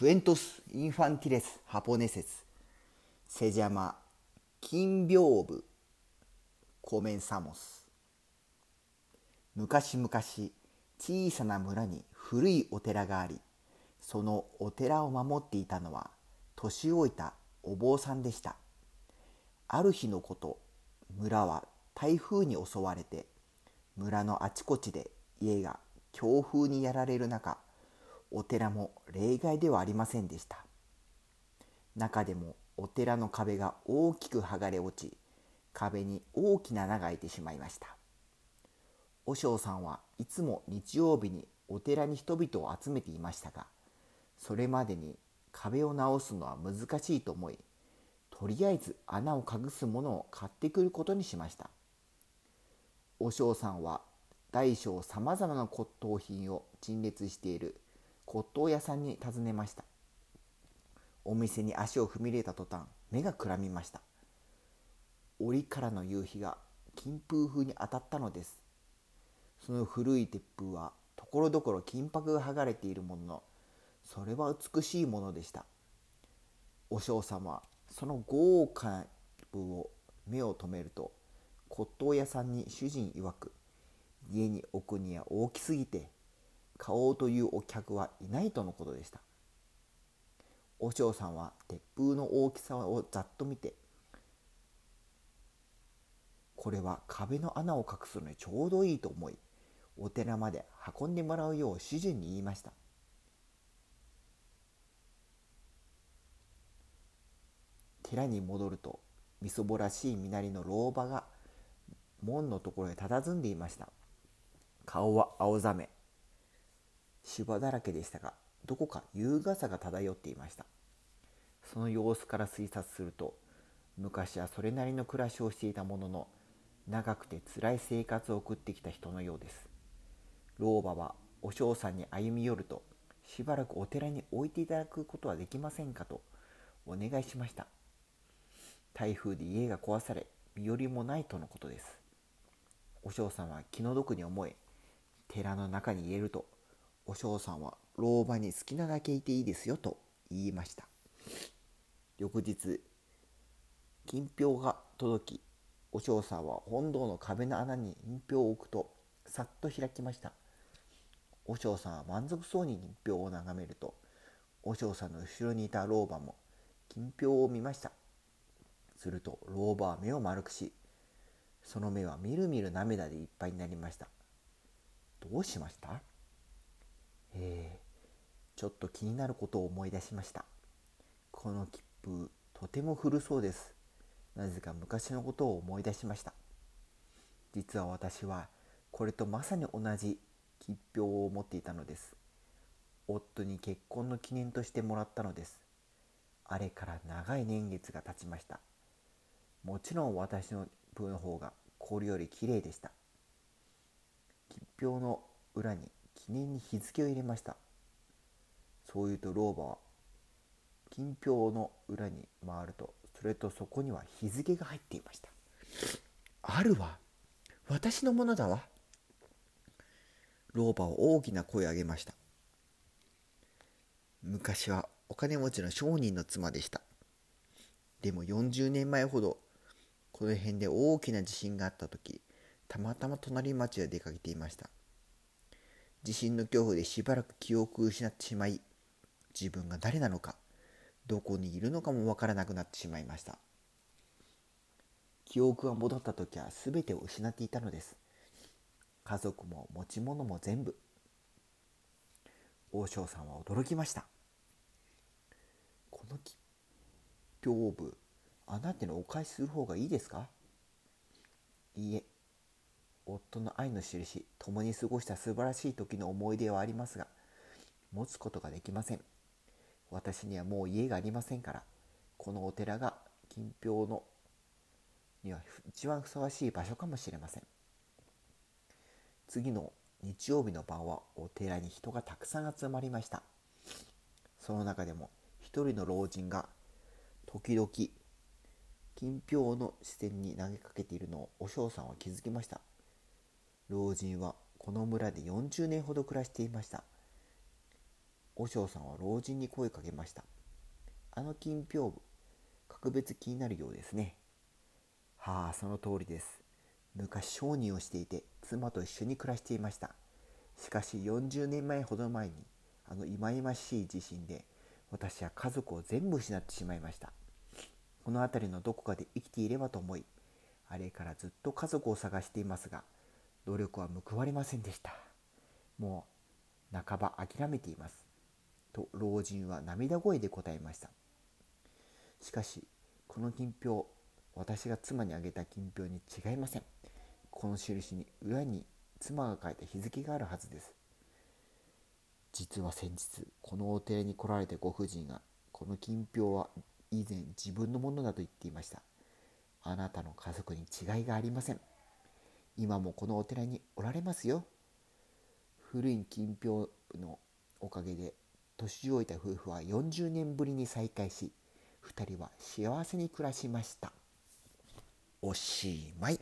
クエントス・インファンティレス・ハポネセスセジャマ・金屏風コメンサモス昔々小さな村に古いお寺がありそのお寺を守っていたのは年老いたお坊さんでしたある日のこと村は台風に襲われて村のあちこちで家が強風にやられる中お寺も例外ではありませんでした。中でもお寺の壁が大きく剥がれ落ち壁に大きな穴が開いてしまいました。和尚さんはいつも日曜日にお寺に人々を集めていましたがそれまでに壁を直すのは難しいと思いとりあえず穴を隠すものを買ってくることにしました。和尚さんは大小さまざまな骨董品を陳列している骨董屋さんに尋ねました。お店に足を踏み入れた途端目がくらみました。檻からの夕日が金風風に当たったのです。その古い鉄風はところどころ金箔が剥がれているもののそれは美しいものでした。和尚様はその豪華な部を目を留めると骨董屋さんに主人曰く家に置くには大きすぎて買おうというお客はいないとのことでした。和尚さんは鉄風の大きさをざっと見てこれは壁の穴を隠すのにちょうどいいと思いお寺まで運んでもらうよう主人に言いました。寺に戻るとみそぼらしい身なりの老婆が門のところへ佇んでいました。顔は青ざめ芝だらけでしたがどこか優雅さが漂っていました。その様子から推察すると昔はそれなりの暮らしをしていたものの長くて辛い生活を送ってきた人のようです。老婆はお嬢さんに歩み寄るとしばらくお寺に置いていただくことはできませんかとお願いしました。台風で家が壊され身寄りもないとのことです。お嬢さんは気の毒に思い寺の中に入れるとお嬢さんは老婆に好きなだけいていいですよと言いました。翌日金票が届きお嬢さんは本堂の壁の穴に金票を置くとさっと開きました。お嬢さんは満足そうに金票を眺めるとお嬢さんの後ろにいた老婆も金票を見ました。すると老婆は目を丸くしその目はみるみる涙でいっぱいになりました。どうしました？えー、ちょっと気になることを思い出しました。この切符とても古そうです。なぜか昔のことを思い出しました。実は私はこれとまさに同じ切符を持っていたのです。夫に結婚の記念としてもらったのです。あれから長い年月が経ちました。もちろん私の分の方がこれより綺麗でした。吉票の裏に記念に日付を入れました。そう言うと老婆は金票の裏に回るとそれとそこには日付が入っていました。あるわ。私のものだわ。老婆は大きな声を上げました。昔はお金持ちの商人の妻でした。でも40年前ほどこの辺で大きな地震があった時たまたま隣町へ出かけていました。地震の恐怖でしばらく記憶を失ってしまい自分が誰なのかどこにいるのかもわからなくなってしまいました。記憶が戻った時は全てを失っていたのです。家族も持ち物も全部王将さんは驚きました。この吉凶部あなたにお返しする方がいいですか？いいえ夫の愛の印共に過ごした素晴らしい時の思い出はありますが持つことができません。私にはもう家がありませんからこのお寺が金票のには一番ふさわしい場所かもしれません。次の日曜日の晩はお寺に人がたくさん集まりました。その中でも一人の老人が時々金票の視線に投げかけているのをお嬢さんは気づきました。老人はこの村で40年ほど暮らしていました。和尚さんは老人に声かけました。あの金屏風格別気になるようですね。はあその通りです。昔商人をしていて妻と一緒に暮らしていました。しかし40年前ほど前にあの忌々しい地震で私は家族を全部失ってしまいました。この辺りのどこかで生きていればと思いあれからずっと家族を探していますが努力は報われませんでした。もう半ば諦めています。と老人は涙声で答えました。しかしこの金票私が妻にあげた金票に違いません。この印に裏に妻が書いた日付があるはずです。実は先日このお寺に来られたご婦人がこの金票は以前自分のものだと言っていました。あなたの家族に違いがありません。今もこのお寺におられますよ。古い金票のおかげで年老いた夫婦は40年ぶりに再会し2人は幸せに暮らしました。おしまい。